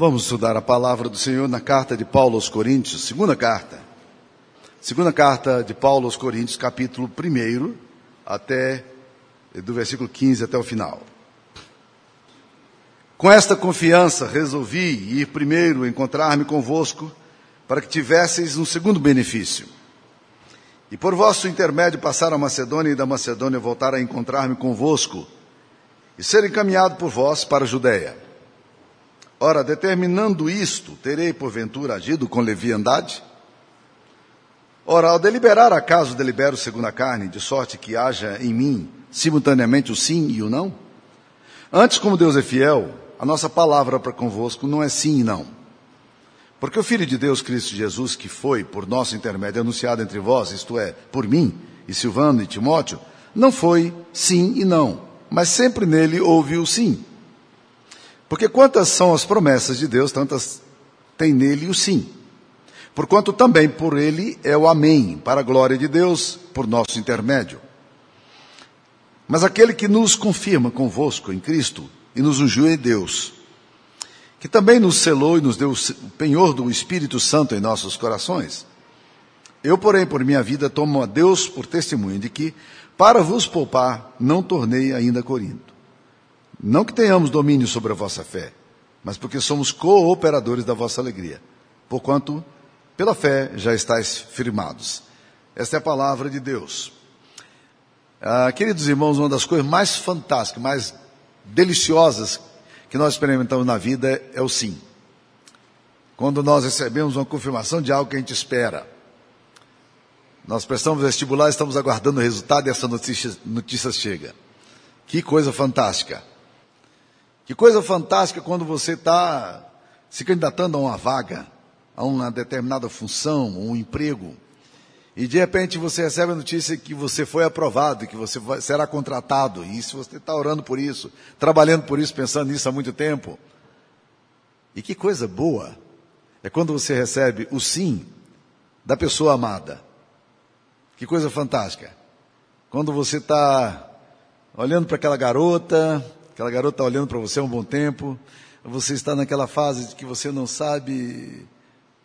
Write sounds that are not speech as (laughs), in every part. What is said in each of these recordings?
Vamos estudar a palavra do Senhor na carta de Paulo aos Coríntios, segunda carta. Segunda carta de Paulo aos Coríntios, capítulo 1, até do versículo 15 até o final. Com esta confiança resolvi ir primeiro encontrar-me convosco, para que tivesseis um segundo benefício. E por vosso intermédio passar a Macedônia e da Macedônia voltar a encontrar-me convosco, e ser encaminhado por vós para a Judéia. Ora, determinando isto, terei porventura agido com leviandade? Ora, ao deliberar, acaso delibero segundo a carne, de sorte que haja em mim simultaneamente o sim e o não? Antes, como Deus é fiel, a nossa palavra para convosco não é sim e não. Porque o Filho de Deus, Cristo Jesus, que foi, por nosso intermédio, anunciado entre vós, isto é, por mim, e Silvano e Timóteo, não foi sim e não, mas sempre nele houve o sim. Porque quantas são as promessas de Deus, tantas tem nele o sim. Porquanto também por ele é o amém, para a glória de Deus, por nosso intermédio. Mas aquele que nos confirma convosco em Cristo e nos ungiu em Deus, que também nos selou e nos deu o penhor do Espírito Santo em nossos corações. Eu, porém, por minha vida, tomo a Deus por testemunho de que, para vos poupar, não tornei ainda Corinto não que tenhamos domínio sobre a vossa fé, mas porque somos cooperadores da vossa alegria. Porquanto, pela fé, já estáis firmados. Esta é a palavra de Deus. Ah, queridos irmãos, uma das coisas mais fantásticas, mais deliciosas que nós experimentamos na vida é o sim. Quando nós recebemos uma confirmação de algo que a gente espera. Nós prestamos vestibular, estamos aguardando o resultado e essa notícia, notícia chega. Que coisa fantástica. Que coisa fantástica quando você está se candidatando a uma vaga, a uma determinada função, um emprego, e de repente você recebe a notícia que você foi aprovado, que você vai, será contratado, e se você está orando por isso, trabalhando por isso, pensando nisso há muito tempo. E que coisa boa é quando você recebe o sim da pessoa amada. Que coisa fantástica. Quando você está olhando para aquela garota, Aquela garota está olhando para você há um bom tempo. Você está naquela fase de que você não sabe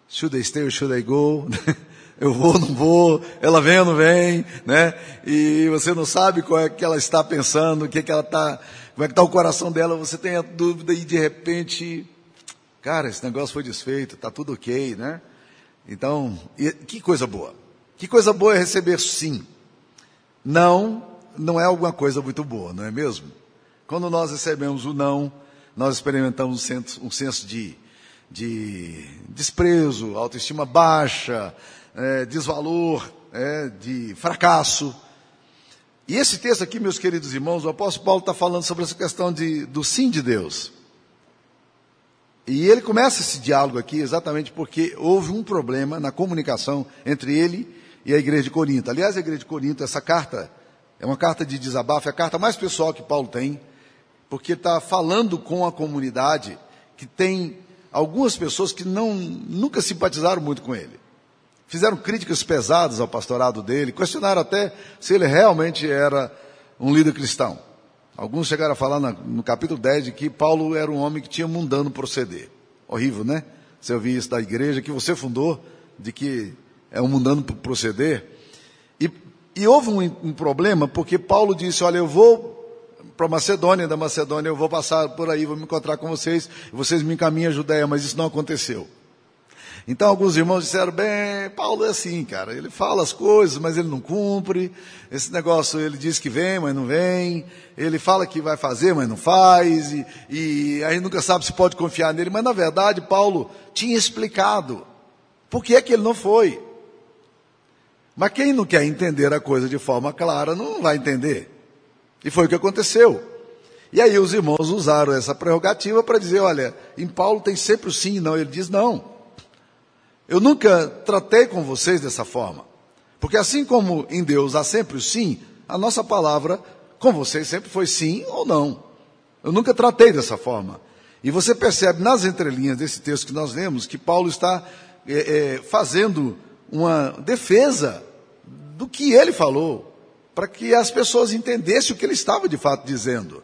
should I stay or should I go? (laughs) Eu vou, ou não vou, ela vem ou não vem, né? E você não sabe qual é que ela está pensando, o que, é que ela está, como é que está o coração dela, você tem a dúvida e de repente, cara, esse negócio foi desfeito, está tudo ok, né? Então, que coisa boa. Que coisa boa é receber sim. Não, não é alguma coisa muito boa, não é mesmo? Quando nós recebemos o não, nós experimentamos um senso, um senso de, de, desprezo, autoestima baixa, é, desvalor, é, de fracasso. E esse texto aqui, meus queridos irmãos, o apóstolo Paulo está falando sobre essa questão de, do sim de Deus. E ele começa esse diálogo aqui exatamente porque houve um problema na comunicação entre ele e a igreja de Corinto. Aliás, a igreja de Corinto, essa carta é uma carta de desabafo, é a carta mais pessoal que Paulo tem porque está falando com a comunidade que tem algumas pessoas que não, nunca simpatizaram muito com ele. Fizeram críticas pesadas ao pastorado dele, questionaram até se ele realmente era um líder cristão. Alguns chegaram a falar no capítulo 10 de que Paulo era um homem que tinha mundano proceder. Horrível, né? Você ouvir isso da igreja que você fundou, de que é um mundano proceder. E, e houve um, um problema porque Paulo disse: Olha, eu vou para Macedônia, da Macedônia eu vou passar por aí, vou me encontrar com vocês, vocês me encaminham a Judéia, mas isso não aconteceu. Então alguns irmãos disseram, bem, Paulo é assim, cara, ele fala as coisas, mas ele não cumpre, esse negócio, ele diz que vem, mas não vem, ele fala que vai fazer, mas não faz, e, e aí nunca sabe se pode confiar nele, mas na verdade Paulo tinha explicado por que é que ele não foi. Mas quem não quer entender a coisa de forma clara, não vai entender. E foi o que aconteceu. E aí os irmãos usaram essa prerrogativa para dizer, olha, em Paulo tem sempre o sim e não. Ele diz, não. Eu nunca tratei com vocês dessa forma. Porque assim como em Deus há sempre o sim, a nossa palavra com vocês sempre foi sim ou não. Eu nunca tratei dessa forma. E você percebe nas entrelinhas desse texto que nós lemos que Paulo está é, é, fazendo uma defesa do que ele falou, para que as pessoas entendessem o que ele estava de fato dizendo.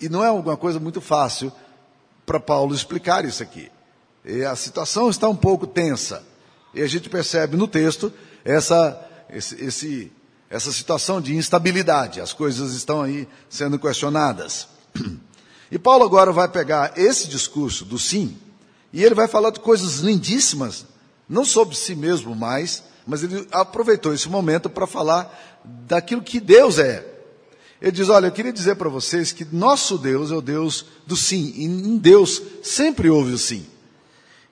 E não é alguma coisa muito fácil para Paulo explicar isso aqui. E a situação está um pouco tensa. E a gente percebe no texto essa, esse, esse, essa situação de instabilidade. As coisas estão aí sendo questionadas. E Paulo agora vai pegar esse discurso do sim e ele vai falar de coisas lindíssimas, não sobre si mesmo mais, mas ele aproveitou esse momento para falar daquilo que Deus é. Ele diz: Olha, eu queria dizer para vocês que nosso Deus é o Deus do sim, e em Deus sempre houve o sim.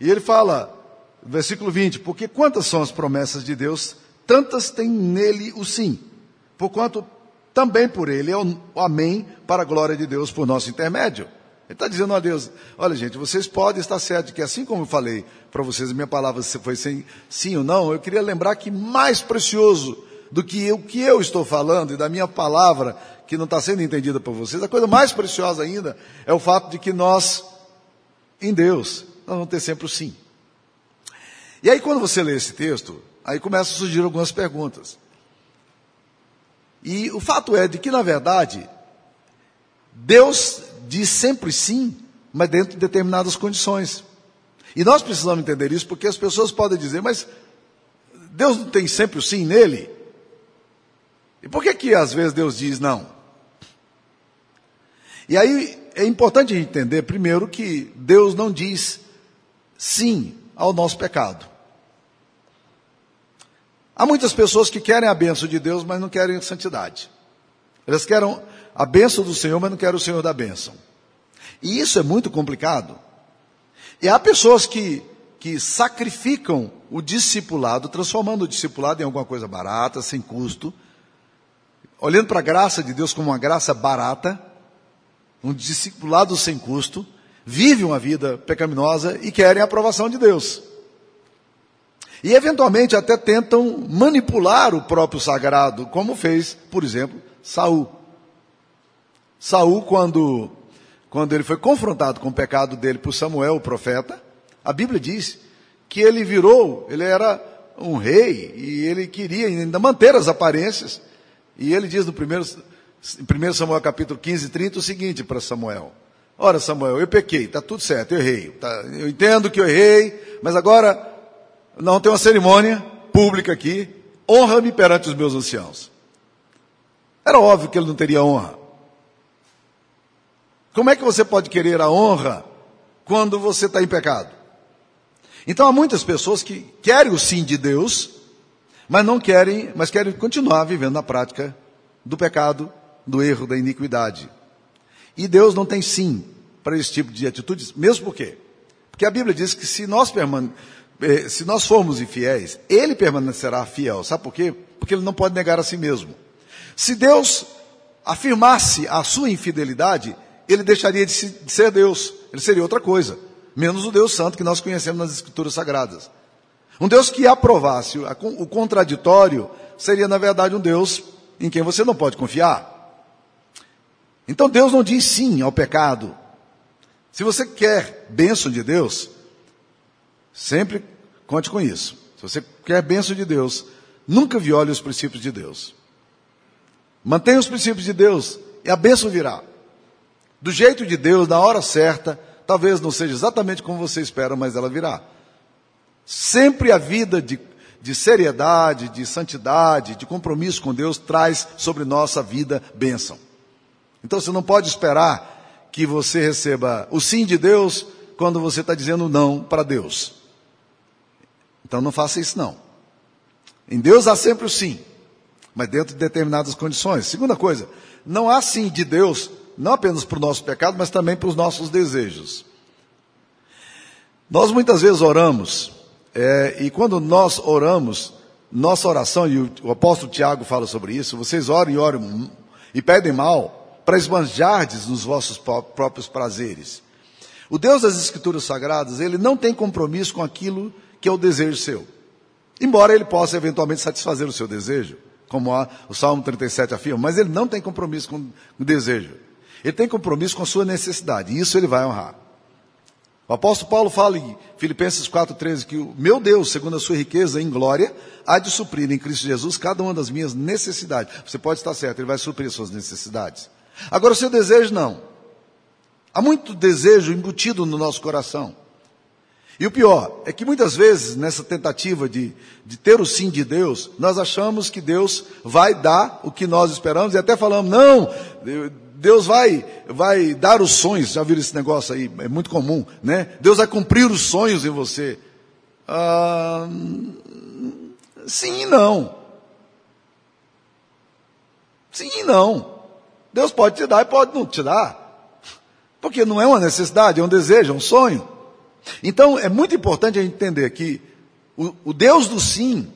E ele fala, versículo 20: Porque quantas são as promessas de Deus, tantas tem nele o sim. Porquanto também por ele é o amém para a glória de Deus por nosso intermédio. Ele está dizendo a Deus: olha, gente, vocês podem estar certos que, assim como eu falei para vocês, minha palavra foi sem, sim ou não, eu queria lembrar que mais precioso do que o que eu estou falando e da minha palavra, que não está sendo entendida por vocês, a coisa mais preciosa ainda é o fato de que nós, em Deus, nós vamos ter sempre o sim. E aí, quando você lê esse texto, aí começam a surgir algumas perguntas. E o fato é de que, na verdade, Deus diz sempre sim, mas dentro de determinadas condições. E nós precisamos entender isso porque as pessoas podem dizer, mas Deus não tem sempre o sim nele? E por que que às vezes Deus diz não? E aí é importante entender primeiro que Deus não diz sim ao nosso pecado. Há muitas pessoas que querem a benção de Deus, mas não querem a santidade. Elas querem a benção do Senhor, mas não querem o Senhor da bênção. E isso é muito complicado. E há pessoas que, que sacrificam o discipulado, transformando o discipulado em alguma coisa barata, sem custo, olhando para a graça de Deus como uma graça barata, um discipulado sem custo, vivem uma vida pecaminosa e querem a aprovação de Deus. E eventualmente até tentam manipular o próprio sagrado, como fez, por exemplo, Saul. Saul, quando, quando ele foi confrontado com o pecado dele por Samuel, o profeta, a Bíblia diz que ele virou, ele era um rei e ele queria ainda manter as aparências. E ele diz no primeiro, em 1 Samuel capítulo 15, 30 o seguinte para Samuel: Ora, Samuel, eu pequei, está tudo certo, eu errei. Tá, eu entendo que eu errei, mas agora não tem uma cerimônia pública aqui, honra-me perante os meus anciãos. Era óbvio que ele não teria honra. Como é que você pode querer a honra quando você está em pecado? Então há muitas pessoas que querem o sim de Deus, mas não querem, mas querem continuar vivendo na prática do pecado, do erro, da iniquidade. E Deus não tem sim para esse tipo de atitudes, mesmo por quê? Porque a Bíblia diz que se nós permane eh, se nós formos infiéis, ele permanecerá fiel. Sabe por quê? Porque ele não pode negar a si mesmo. Se Deus afirmasse a sua infidelidade, ele deixaria de ser Deus. Ele seria outra coisa. Menos o Deus Santo que nós conhecemos nas Escrituras Sagradas. Um Deus que aprovasse o contraditório seria, na verdade, um Deus em quem você não pode confiar. Então Deus não diz sim ao pecado. Se você quer bênção de Deus, Sempre conte com isso. Se você quer bênção de Deus, nunca viole os princípios de Deus. Mantenha os princípios de Deus e a bênção virá. Do jeito de Deus, na hora certa, talvez não seja exatamente como você espera, mas ela virá. Sempre a vida de, de seriedade, de santidade, de compromisso com Deus traz sobre nossa vida bênção. Então você não pode esperar que você receba o sim de Deus quando você está dizendo não para Deus. Então não faça isso não. Em Deus há sempre o sim, mas dentro de determinadas condições. Segunda coisa, não há sim de Deus, não apenas para o nosso pecado, mas também para os nossos desejos. Nós muitas vezes oramos, é, e quando nós oramos, nossa oração, e o, o apóstolo Tiago fala sobre isso, vocês oram e oram e pedem mal para esbanjardes nos vossos próprios prazeres. O Deus das Escrituras Sagradas, ele não tem compromisso com aquilo que é o desejo seu. Embora ele possa eventualmente satisfazer o seu desejo, como o Salmo 37 afirma, mas ele não tem compromisso com o desejo. Ele tem compromisso com a sua necessidade, e isso ele vai honrar. O apóstolo Paulo fala em Filipenses 4,13 que o meu Deus, segundo a sua riqueza em glória, há de suprir em Cristo Jesus cada uma das minhas necessidades. Você pode estar certo, ele vai suprir as suas necessidades. Agora, o seu desejo não. Há muito desejo embutido no nosso coração. E o pior é que muitas vezes, nessa tentativa de, de ter o sim de Deus, nós achamos que Deus vai dar o que nós esperamos e até falamos, não, Deus vai, vai dar os sonhos, já viram esse negócio aí, é muito comum, né? Deus vai cumprir os sonhos em você. Ah, sim e não. Sim e não. Deus pode te dar e pode não te dar. Porque não é uma necessidade, é um desejo, é um sonho. Então, é muito importante a gente entender que o, o Deus do sim,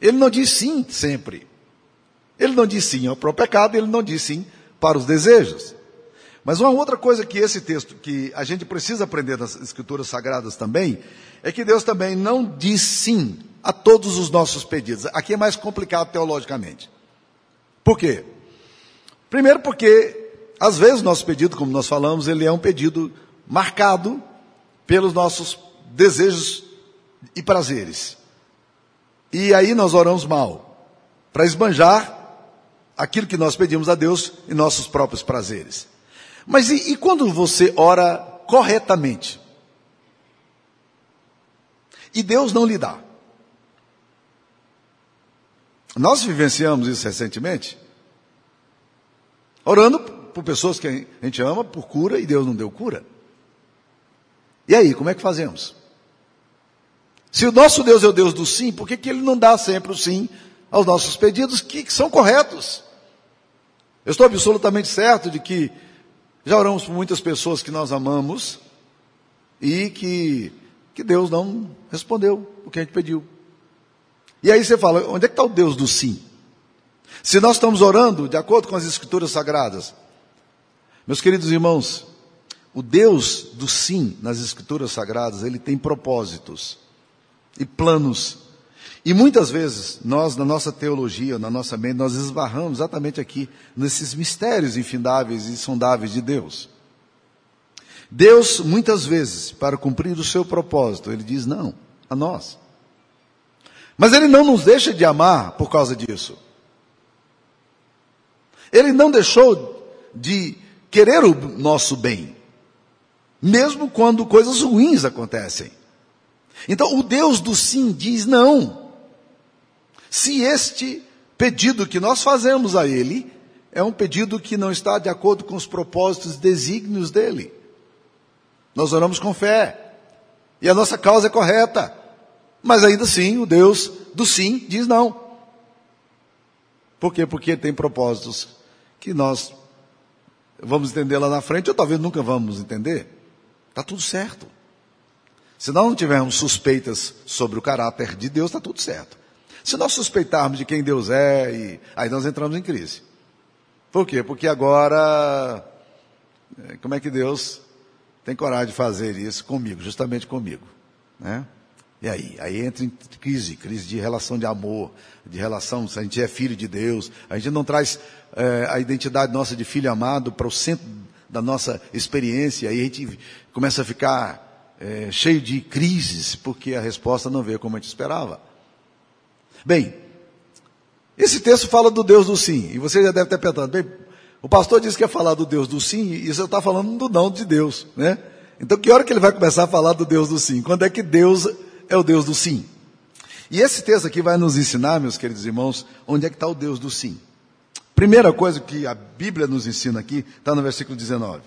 ele não diz sim sempre. Ele não diz sim para o pecado, ele não diz sim para os desejos. Mas uma outra coisa que esse texto, que a gente precisa aprender nas escrituras sagradas também, é que Deus também não diz sim a todos os nossos pedidos. Aqui é mais complicado teologicamente. Por quê? Primeiro porque, às vezes, nosso pedido, como nós falamos, ele é um pedido marcado pelos nossos desejos e prazeres. E aí nós oramos mal, para esbanjar aquilo que nós pedimos a Deus em nossos próprios prazeres. Mas e, e quando você ora corretamente? E Deus não lhe dá. Nós vivenciamos isso recentemente, orando por pessoas que a gente ama por cura e Deus não deu cura. E aí, como é que fazemos? Se o nosso Deus é o Deus do sim, por que, que ele não dá sempre o sim aos nossos pedidos que, que são corretos? Eu estou absolutamente certo de que já oramos por muitas pessoas que nós amamos e que, que Deus não respondeu o que a gente pediu. E aí você fala, onde é que está o Deus do sim? Se nós estamos orando de acordo com as escrituras sagradas, meus queridos irmãos, o Deus do sim nas escrituras sagradas, ele tem propósitos e planos. E muitas vezes, nós, na nossa teologia, na nossa mente, nós esbarramos exatamente aqui, nesses mistérios infindáveis e sondáveis de Deus. Deus, muitas vezes, para cumprir o seu propósito, ele diz não a nós. Mas ele não nos deixa de amar por causa disso. Ele não deixou de querer o nosso bem mesmo quando coisas ruins acontecem. Então, o Deus do sim diz não. Se este pedido que nós fazemos a Ele é um pedido que não está de acordo com os propósitos desígnios dele. Nós oramos com fé. E a nossa causa é correta. Mas ainda assim, o Deus do sim diz não. Por quê? Porque tem propósitos que nós vamos entender lá na frente, ou talvez nunca vamos entender. Está tudo certo. Se nós não tivermos suspeitas sobre o caráter de Deus, está tudo certo. Se nós suspeitarmos de quem Deus é, e, aí nós entramos em crise. Por quê? Porque agora, é, como é que Deus tem coragem de fazer isso comigo, justamente comigo? Né? E aí? Aí entra em crise, crise de relação de amor, de relação, se a gente é filho de Deus, a gente não traz é, a identidade nossa de filho amado para o centro da nossa experiência, aí a gente começa a ficar é, cheio de crises, porque a resposta não veio como a gente esperava. Bem, esse texto fala do Deus do sim, e você já deve ter pensado, bem, o pastor disse que ia falar do Deus do sim, e você está falando do não de Deus, né? Então, que hora que ele vai começar a falar do Deus do sim? Quando é que Deus é o Deus do sim? E esse texto aqui vai nos ensinar, meus queridos irmãos, onde é que está o Deus do sim. Primeira coisa que a Bíblia nos ensina aqui está no versículo 19.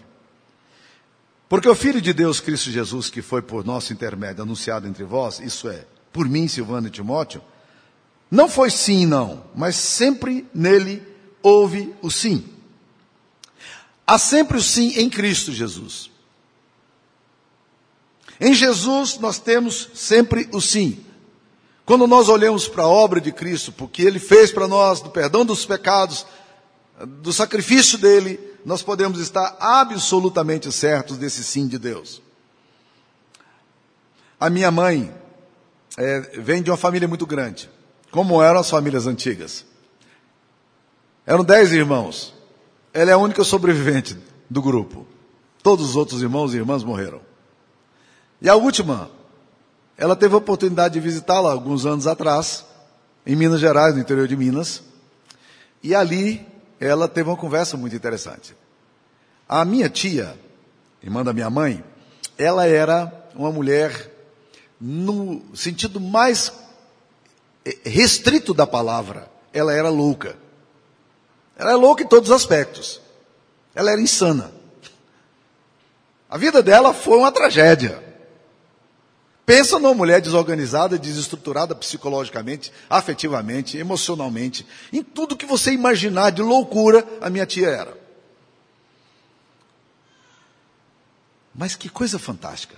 Porque o Filho de Deus, Cristo Jesus, que foi por nosso intermédio anunciado entre vós, isso é, por mim, Silvano e Timóteo, não foi sim e não, mas sempre nele houve o sim. Há sempre o sim em Cristo Jesus. Em Jesus nós temos sempre o sim. Quando nós olhamos para a obra de Cristo, porque Ele fez para nós, do perdão dos pecados, do sacrifício dele, nós podemos estar absolutamente certos desse sim de Deus. A minha mãe é, vem de uma família muito grande, como eram as famílias antigas. Eram dez irmãos. Ela é a única sobrevivente do grupo. Todos os outros irmãos e irmãs morreram. E a última ela teve a oportunidade de visitá-la alguns anos atrás, em Minas Gerais, no interior de Minas. E ali ela teve uma conversa muito interessante. A minha tia, irmã da minha mãe, ela era uma mulher no sentido mais eh, restrito da palavra. Ela era louca. Ela é louca em todos os aspectos. Ela era insana. A vida dela foi uma tragédia. Pensa numa mulher desorganizada, desestruturada psicologicamente, afetivamente, emocionalmente, em tudo que você imaginar de loucura, a minha tia era. Mas que coisa fantástica.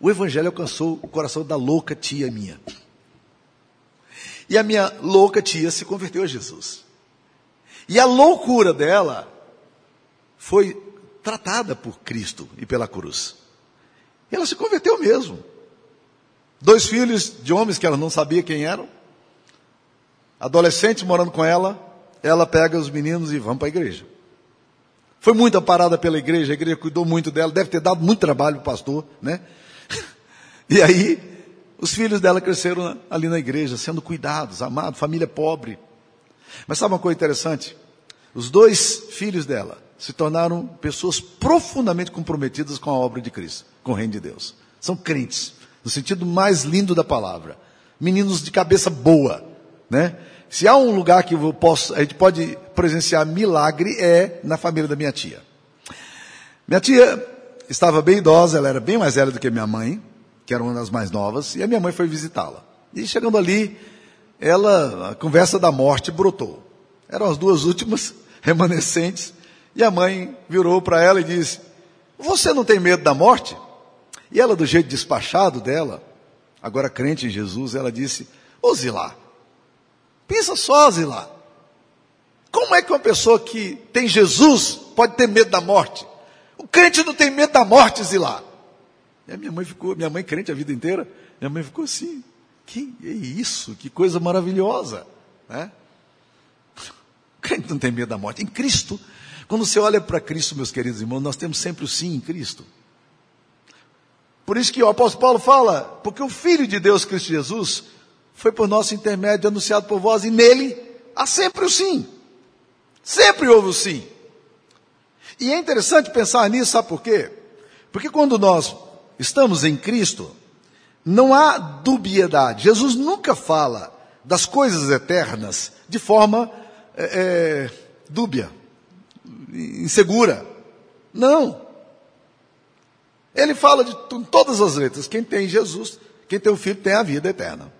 O evangelho alcançou o coração da louca tia minha. E a minha louca tia se converteu a Jesus. E a loucura dela foi tratada por Cristo e pela cruz. Ela se converteu mesmo. Dois filhos de homens que ela não sabia quem eram. Adolescentes morando com ela. Ela pega os meninos e vão para a igreja. Foi muito amparada pela igreja, a igreja cuidou muito dela, deve ter dado muito trabalho para o pastor, né? (laughs) E aí, os filhos dela cresceram ali na igreja, sendo cuidados, amados, família pobre. Mas sabe uma coisa interessante? Os dois filhos dela se tornaram pessoas profundamente comprometidas com a obra de Cristo, com o reino de Deus. São crentes, no sentido mais lindo da palavra. Meninos de cabeça boa, né? Se há um lugar que eu posso, a gente pode presenciar milagre é na família da minha tia. Minha tia estava bem idosa, ela era bem mais velha do que minha mãe, que era uma das mais novas, e a minha mãe foi visitá-la. E chegando ali, ela, a conversa da morte brotou. Eram as duas últimas (laughs) remanescentes, e a mãe virou para ela e disse: Você não tem medo da morte? E ela, do jeito despachado dela, agora crente em Jesus, ela disse: Ô Zilá, pensa só, Zilá. Como é que uma pessoa que tem Jesus pode ter medo da morte? O crente não tem medo da morte, Zilá. E a minha mãe ficou, minha mãe crente a vida inteira, minha mãe ficou assim, que é isso? Que coisa maravilhosa, né? (laughs) O crente não tem medo da morte. Em Cristo, quando você olha para Cristo, meus queridos irmãos, nós temos sempre o sim em Cristo. Por isso que o apóstolo Paulo fala, porque o Filho de Deus, Cristo Jesus, foi por nosso intermédio anunciado por vós, e nele há sempre o sim. Sempre houve o sim. E é interessante pensar nisso, sabe por quê? Porque quando nós estamos em Cristo, não há dubiedade. Jesus nunca fala das coisas eternas de forma é, é, dúbia, insegura. Não. Ele fala de todas as letras. Quem tem Jesus, quem tem o Filho, tem a vida eterna.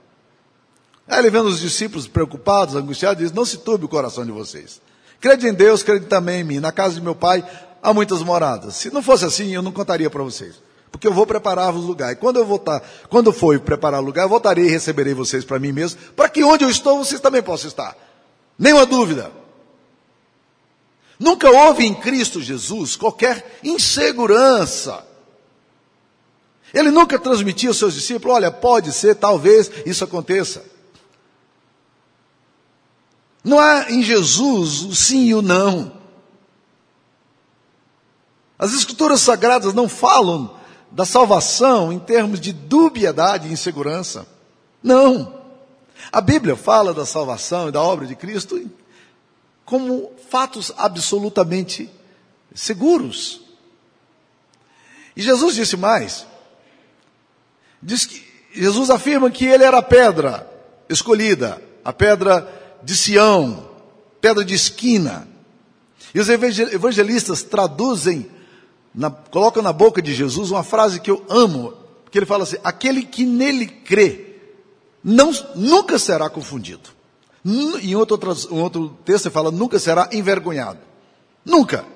Aí ele vendo os discípulos preocupados, angustiados, diz: Não se turbe o coração de vocês. Crede em Deus, crede também em mim. Na casa de meu pai há muitas moradas. Se não fosse assim, eu não contaria para vocês. Porque eu vou preparar-vos lugar. E quando eu voltar, quando for preparar o lugar, eu voltarei e receberei vocês para mim mesmo, para que onde eu estou, vocês também possam estar. Nenhuma dúvida. Nunca houve em Cristo Jesus qualquer insegurança. Ele nunca transmitia aos seus discípulos: olha, pode ser, talvez isso aconteça. Não há em Jesus o sim e o não. As Escrituras Sagradas não falam da salvação em termos de dubiedade e insegurança. Não. A Bíblia fala da salvação e da obra de Cristo como fatos absolutamente seguros. E Jesus disse mais. Diz que Jesus afirma que ele era a pedra escolhida, a pedra de Sião, pedra de esquina. E os evangelistas traduzem, na, colocam na boca de Jesus uma frase que eu amo, que ele fala assim: aquele que nele crê, não, nunca será confundido. Em outro, um outro texto ele fala, nunca será envergonhado. Nunca.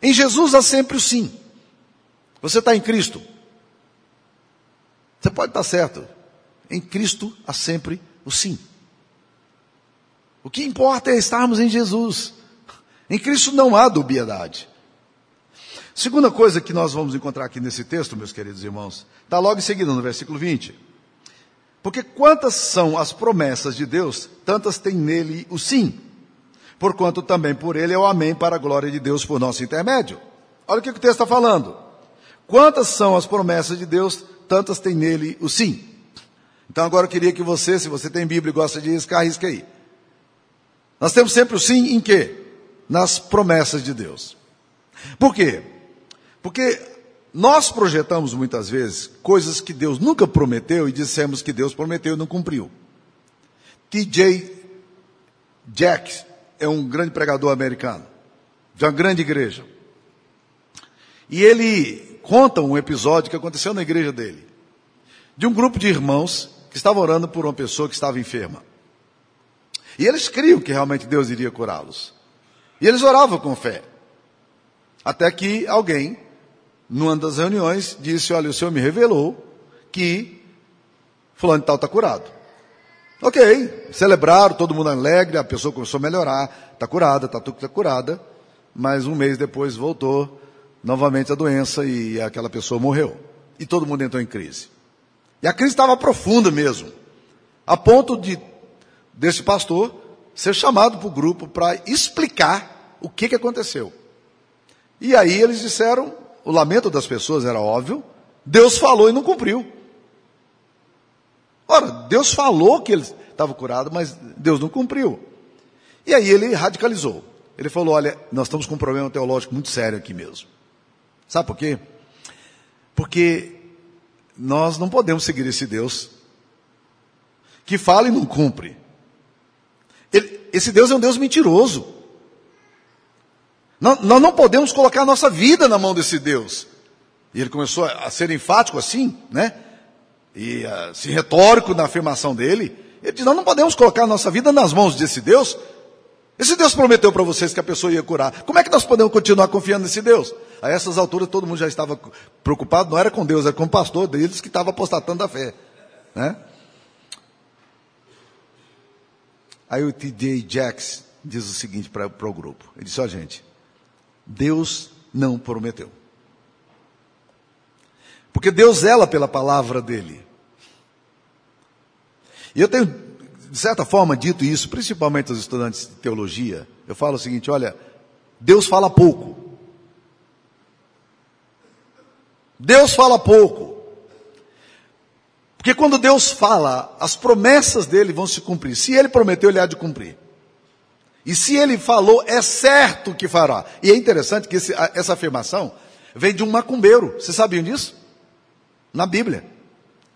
Em Jesus há sempre o sim. Você está em Cristo. Você pode estar certo. Em Cristo há sempre o sim. O que importa é estarmos em Jesus. Em Cristo não há dubiedade. Segunda coisa que nós vamos encontrar aqui nesse texto, meus queridos irmãos, está logo em seguida, no versículo 20. Porque quantas são as promessas de Deus, tantas tem nele o sim. Porquanto também por ele é o amém para a glória de Deus por nosso intermédio. Olha o que o texto está falando. Quantas são as promessas de Deus, tantas tem nele o sim. Então agora eu queria que você, se você tem Bíblia e gosta de riscar, risca aí. Nós temos sempre o sim em quê? Nas promessas de Deus. Por quê? Porque nós projetamos muitas vezes coisas que Deus nunca prometeu e dissemos que Deus prometeu e não cumpriu. T.J. Jack é um grande pregador americano, de uma grande igreja. E ele conta um episódio que aconteceu na igreja dele, de um grupo de irmãos que estavam orando por uma pessoa que estava enferma. E eles criam que realmente Deus iria curá-los. E eles oravam com fé. Até que alguém, numa das reuniões, disse: Olha, o Senhor me revelou que Fulano de Tal está curado. Ok, celebraram, todo mundo alegre, a pessoa começou a melhorar, está curada, está tudo tá curada, mas um mês depois voltou novamente a doença e aquela pessoa morreu. E todo mundo entrou em crise. E a crise estava profunda mesmo, a ponto de desse pastor ser chamado para o grupo para explicar o que, que aconteceu. E aí eles disseram, o lamento das pessoas era óbvio, Deus falou e não cumpriu. Ora, Deus falou que ele estava curado, mas Deus não cumpriu. E aí ele radicalizou. Ele falou: Olha, nós estamos com um problema teológico muito sério aqui mesmo. Sabe por quê? Porque nós não podemos seguir esse Deus que fala e não cumpre. Ele, esse Deus é um Deus mentiroso. Nós, nós não podemos colocar a nossa vida na mão desse Deus. E ele começou a ser enfático assim, né? E assim, retórico na afirmação dele. Ele diz: Nós não podemos colocar a nossa vida nas mãos desse Deus. Esse Deus prometeu para vocês que a pessoa ia curar. Como é que nós podemos continuar confiando nesse Deus? A essas alturas todo mundo já estava preocupado, não era com Deus, era com o pastor deles que estava apostatando a fé. Né? Aí o T.J. Jacks diz o seguinte para o grupo: ele disse, ó oh, gente, Deus não prometeu. Porque Deus zela pela palavra dele. E eu tenho, de certa forma, dito isso, principalmente aos estudantes de teologia. Eu falo o seguinte: olha, Deus fala pouco. Deus fala pouco. Porque quando Deus fala, as promessas dele vão se cumprir. Se ele prometeu, ele há de cumprir. E se ele falou, é certo que fará. E é interessante que esse, essa afirmação vem de um macumbeiro. Vocês sabiam disso? Na Bíblia.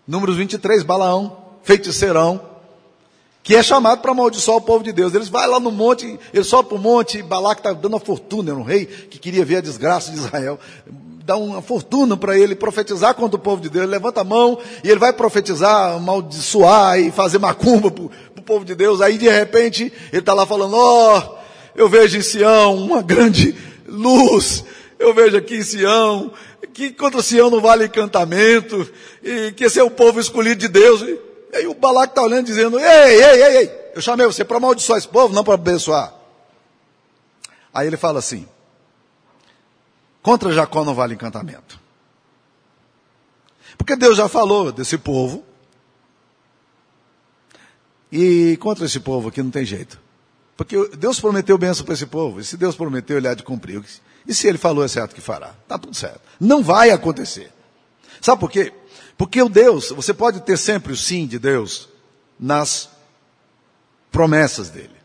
Números 23, Balaão, feiticeirão, que é chamado para amaldiçoar o povo de Deus. Eles vai lá no monte, ele sobe para o monte, Balac está dando uma fortuna, era um rei que queria ver a desgraça de Israel dá uma fortuna para ele profetizar contra o povo de Deus. Ele levanta a mão e ele vai profetizar, amaldiçoar e fazer macumba para o povo de Deus. Aí de repente ele está lá falando: Ó, oh, eu vejo em Sião uma grande luz. Eu vejo aqui em Sião que contra Sião não vale encantamento e que esse é o povo escolhido de Deus. E aí o Balac está olhando dizendo: Ei, ei, ei, ei, eu chamei você para amaldiçoar esse povo, não para abençoar. Aí ele fala assim: Contra Jacó não vale encantamento. Porque Deus já falou desse povo. E contra esse povo aqui não tem jeito. Porque Deus prometeu bênção para esse povo. E se Deus prometeu, ele há de cumprir. E se ele falou, é certo que fará. Está tudo certo. Não vai acontecer. Sabe por quê? Porque o Deus, você pode ter sempre o sim de Deus nas promessas dele,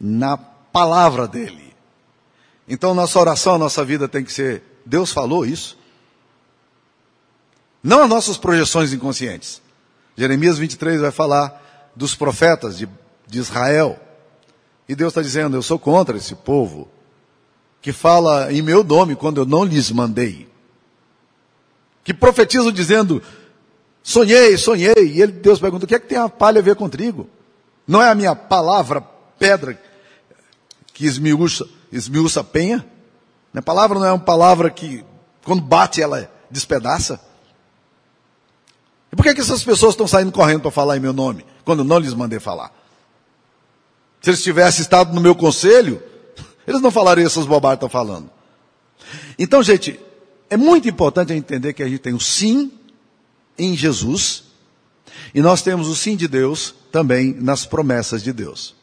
na palavra dele. Então nossa oração, nossa vida tem que ser: Deus falou isso? Não as nossas projeções inconscientes. Jeremias 23 vai falar dos profetas de, de Israel. E Deus está dizendo: Eu sou contra esse povo que fala em meu nome quando eu não lhes mandei. Que profetizam dizendo: Sonhei, sonhei. E ele, Deus pergunta: O que é que tem a palha a ver com trigo? Não é a minha palavra, pedra, que esmiuça, esmiuça penha. A palavra não é uma palavra que, quando bate, ela despedaça. E por que, que essas pessoas estão saindo correndo para falar em meu nome, quando não lhes mandei falar? Se eles tivessem estado no meu conselho, (laughs) eles não falariam essas bobagens que estão falando. Então, gente, é muito importante entender que a gente tem o sim em Jesus, e nós temos o sim de Deus também nas promessas de Deus.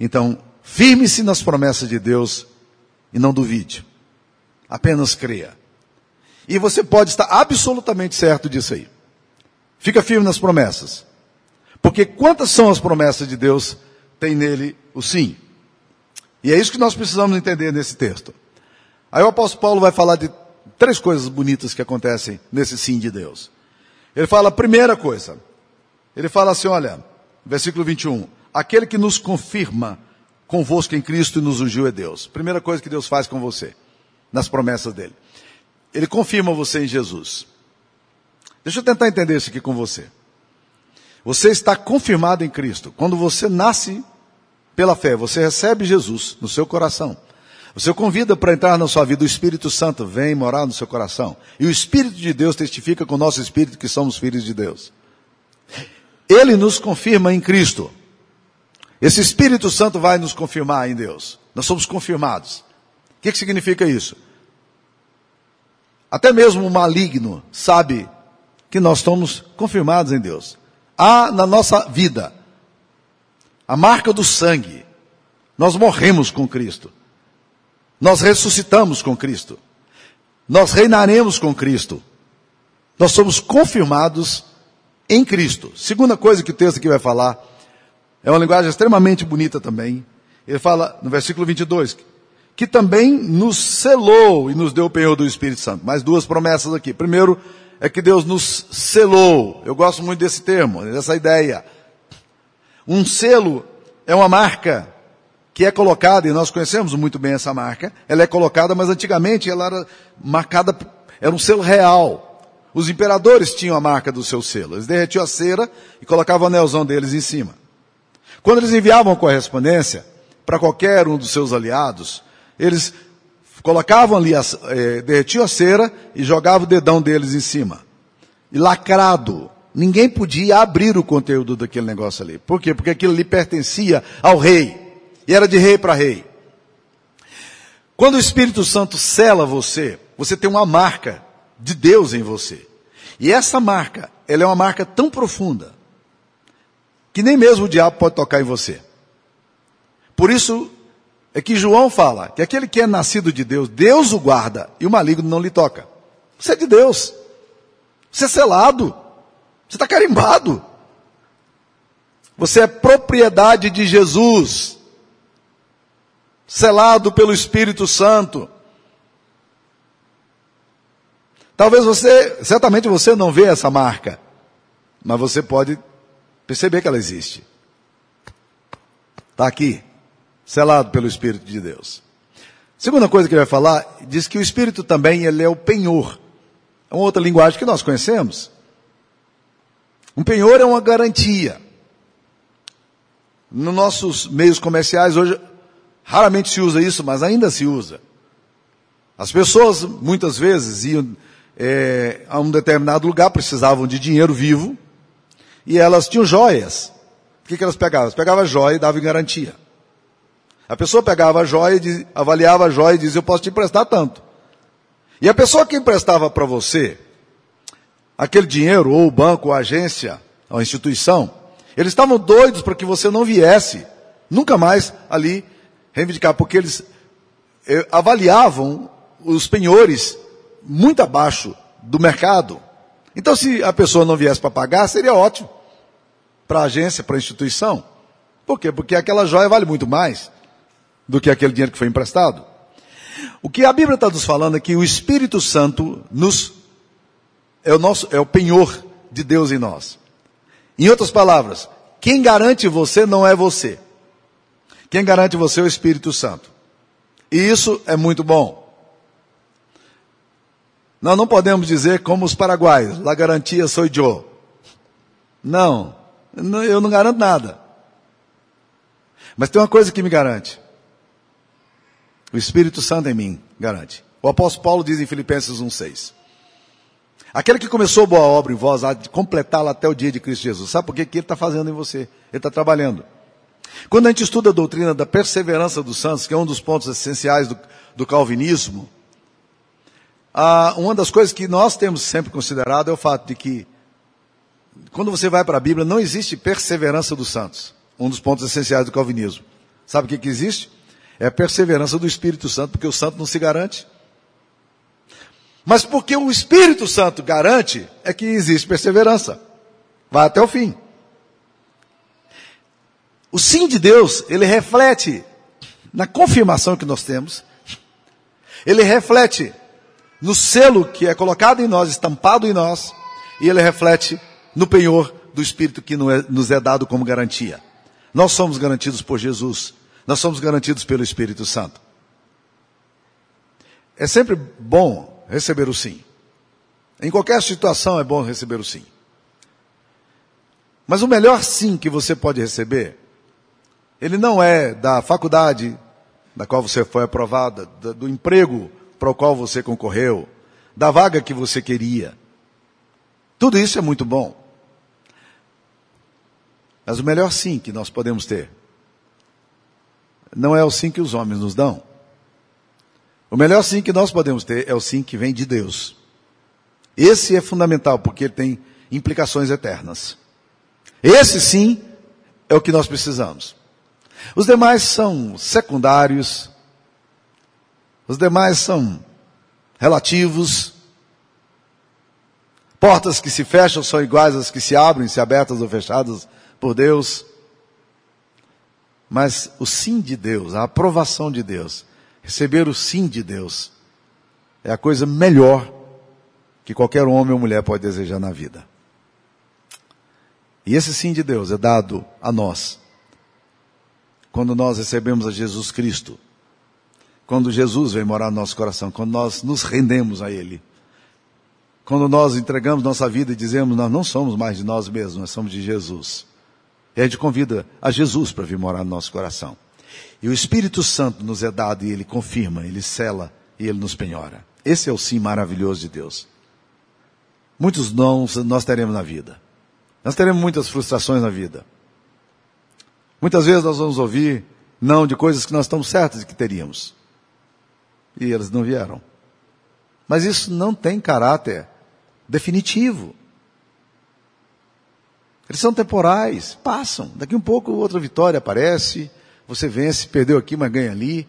Então, Firme-se nas promessas de Deus e não duvide. Apenas creia. E você pode estar absolutamente certo disso aí. Fica firme nas promessas. Porque quantas são as promessas de Deus, tem nele o sim. E é isso que nós precisamos entender nesse texto. Aí o apóstolo Paulo vai falar de três coisas bonitas que acontecem nesse sim de Deus. Ele fala, primeira coisa, ele fala assim, olha, versículo 21, aquele que nos confirma convosco em Cristo e nos ungiu é Deus. Primeira coisa que Deus faz com você, nas promessas dele. Ele confirma você em Jesus. Deixa eu tentar entender isso aqui com você. Você está confirmado em Cristo. Quando você nasce pela fé, você recebe Jesus no seu coração. Você convida para entrar na sua vida, o Espírito Santo vem morar no seu coração. E o Espírito de Deus testifica com o nosso Espírito que somos filhos de Deus. Ele nos confirma em Cristo. Esse Espírito Santo vai nos confirmar em Deus. Nós somos confirmados. O que, que significa isso? Até mesmo o maligno sabe que nós estamos confirmados em Deus. Há na nossa vida a marca do sangue. Nós morremos com Cristo. Nós ressuscitamos com Cristo. Nós reinaremos com Cristo. Nós somos confirmados em Cristo. Segunda coisa que o texto aqui vai falar, é uma linguagem extremamente bonita também. Ele fala no versículo 22, que também nos selou e nos deu o penhor do Espírito Santo. Mais duas promessas aqui. Primeiro, é que Deus nos selou. Eu gosto muito desse termo, dessa ideia. Um selo é uma marca que é colocada, e nós conhecemos muito bem essa marca, ela é colocada, mas antigamente ela era marcada, era um selo real. Os imperadores tinham a marca do seu selo. Eles derretiam a cera e colocavam o anelzão deles em cima. Quando eles enviavam correspondência para qualquer um dos seus aliados, eles colocavam ali, a, eh, derretiam a cera e jogavam o dedão deles em cima. E lacrado. Ninguém podia abrir o conteúdo daquele negócio ali. Por quê? Porque aquilo ali pertencia ao rei. E era de rei para rei. Quando o Espírito Santo sela você, você tem uma marca de Deus em você. E essa marca, ela é uma marca tão profunda que nem mesmo o diabo pode tocar em você. Por isso é que João fala que aquele que é nascido de Deus, Deus o guarda e o maligno não lhe toca. Você é de Deus. Você é selado. Você está carimbado. Você é propriedade de Jesus. Selado pelo Espírito Santo. Talvez você, certamente você não vê essa marca, mas você pode perceber que ela existe. Está aqui, selado pelo Espírito de Deus. Segunda coisa que ele vai falar, diz que o Espírito também ele é o penhor. É uma outra linguagem que nós conhecemos. Um penhor é uma garantia. Nos nossos meios comerciais hoje raramente se usa isso, mas ainda se usa. As pessoas muitas vezes iam é, a um determinado lugar, precisavam de dinheiro vivo, e elas tinham joias. O que, que elas pegavam? Elas pegavam a joia e davam em garantia. A pessoa pegava a joia, avaliava a joia e dizia, eu posso te emprestar tanto. E a pessoa que emprestava para você, aquele dinheiro, ou o banco, ou a agência, ou a instituição, eles estavam doidos para que você não viesse, nunca mais ali reivindicar, porque eles eh, avaliavam os penhores muito abaixo do mercado. Então, se a pessoa não viesse para pagar, seria ótimo para a agência, para a instituição. Por quê? Porque aquela joia vale muito mais do que aquele dinheiro que foi emprestado. O que a Bíblia está nos falando é que o Espírito Santo nos é o nosso é o penhor de Deus em nós. Em outras palavras, quem garante você não é você. Quem garante você é o Espírito Santo. E isso é muito bom. Nós não podemos dizer como os paraguaios, la garantia sou eu. Não, eu não garanto nada. Mas tem uma coisa que me garante. O Espírito Santo em mim garante. O apóstolo Paulo diz em Filipenses 1,6. Aquele que começou boa obra em vós, há de completá-la até o dia de Cristo Jesus. Sabe por quê? que ele está fazendo em você? Ele está trabalhando. Quando a gente estuda a doutrina da perseverança dos santos, que é um dos pontos essenciais do, do calvinismo, ah, uma das coisas que nós temos sempre considerado é o fato de que, quando você vai para a Bíblia, não existe perseverança dos santos. Um dos pontos essenciais do calvinismo. Sabe o que, que existe? É a perseverança do Espírito Santo, porque o santo não se garante. Mas porque o Espírito Santo garante, é que existe perseverança. Vai até o fim. O sim de Deus, ele reflete na confirmação que nós temos, ele reflete no selo que é colocado em nós, estampado em nós, e ele reflete no penhor do Espírito que é, nos é dado como garantia. Nós somos garantidos por Jesus, nós somos garantidos pelo Espírito Santo. É sempre bom receber o sim. Em qualquer situação é bom receber o sim. Mas o melhor sim que você pode receber, ele não é da faculdade da qual você foi aprovada, do emprego para o qual você concorreu, da vaga que você queria. Tudo isso é muito bom. Mas o melhor sim que nós podemos ter não é o sim que os homens nos dão. O melhor sim que nós podemos ter é o sim que vem de Deus. Esse é fundamental porque ele tem implicações eternas. Esse sim é o que nós precisamos. Os demais são secundários, os demais são relativos. Portas que se fecham são iguais às que se abrem, se abertas ou fechadas por Deus. Mas o sim de Deus, a aprovação de Deus, receber o sim de Deus, é a coisa melhor que qualquer homem ou mulher pode desejar na vida. E esse sim de Deus é dado a nós quando nós recebemos a Jesus Cristo quando Jesus vem morar no nosso coração, quando nós nos rendemos a Ele. Quando nós entregamos nossa vida e dizemos, nós não somos mais de nós mesmos, nós somos de Jesus. E a gente convida a Jesus para vir morar no nosso coração. E o Espírito Santo nos é dado e Ele confirma, Ele cela e Ele nos penhora. Esse é o sim maravilhoso de Deus. Muitos não nós teremos na vida. Nós teremos muitas frustrações na vida. Muitas vezes nós vamos ouvir não de coisas que nós estamos certos de que teríamos e eles não vieram. Mas isso não tem caráter definitivo. Eles são temporais, passam. Daqui um pouco outra vitória aparece, você vence, perdeu aqui, mas ganha ali.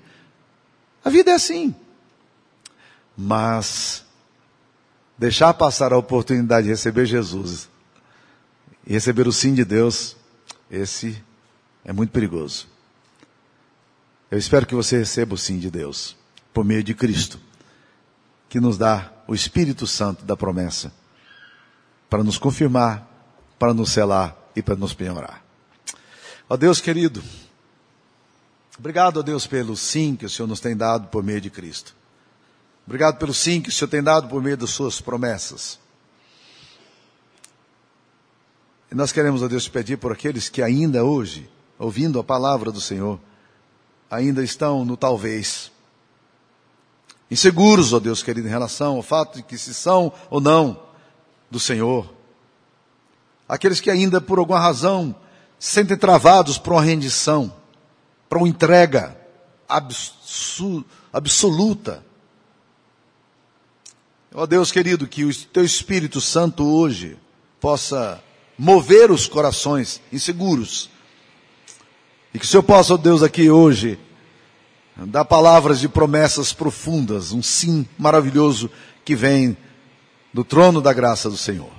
A vida é assim. Mas deixar passar a oportunidade de receber Jesus e receber o sim de Deus, esse é muito perigoso. Eu espero que você receba o sim de Deus por meio de Cristo, que nos dá o Espírito Santo da promessa, para nos confirmar, para nos selar e para nos penhorar. Ó Deus querido, obrigado a Deus pelo sim que o Senhor nos tem dado por meio de Cristo. Obrigado pelo sim que o Senhor tem dado por meio das suas promessas. E nós queremos, ó Deus, pedir por aqueles que ainda hoje, ouvindo a palavra do Senhor, ainda estão no talvez inseguros, ó Deus querido, em relação ao fato de que se são ou não do Senhor. Aqueles que ainda, por alguma razão, se sentem travados para uma rendição, para uma entrega absoluta. Ó Deus querido, que o Teu Espírito Santo hoje possa mover os corações inseguros. E que o Senhor possa, ó Deus, aqui hoje, dá palavras de promessas profundas, um sim maravilhoso que vem do trono da graça do Senhor.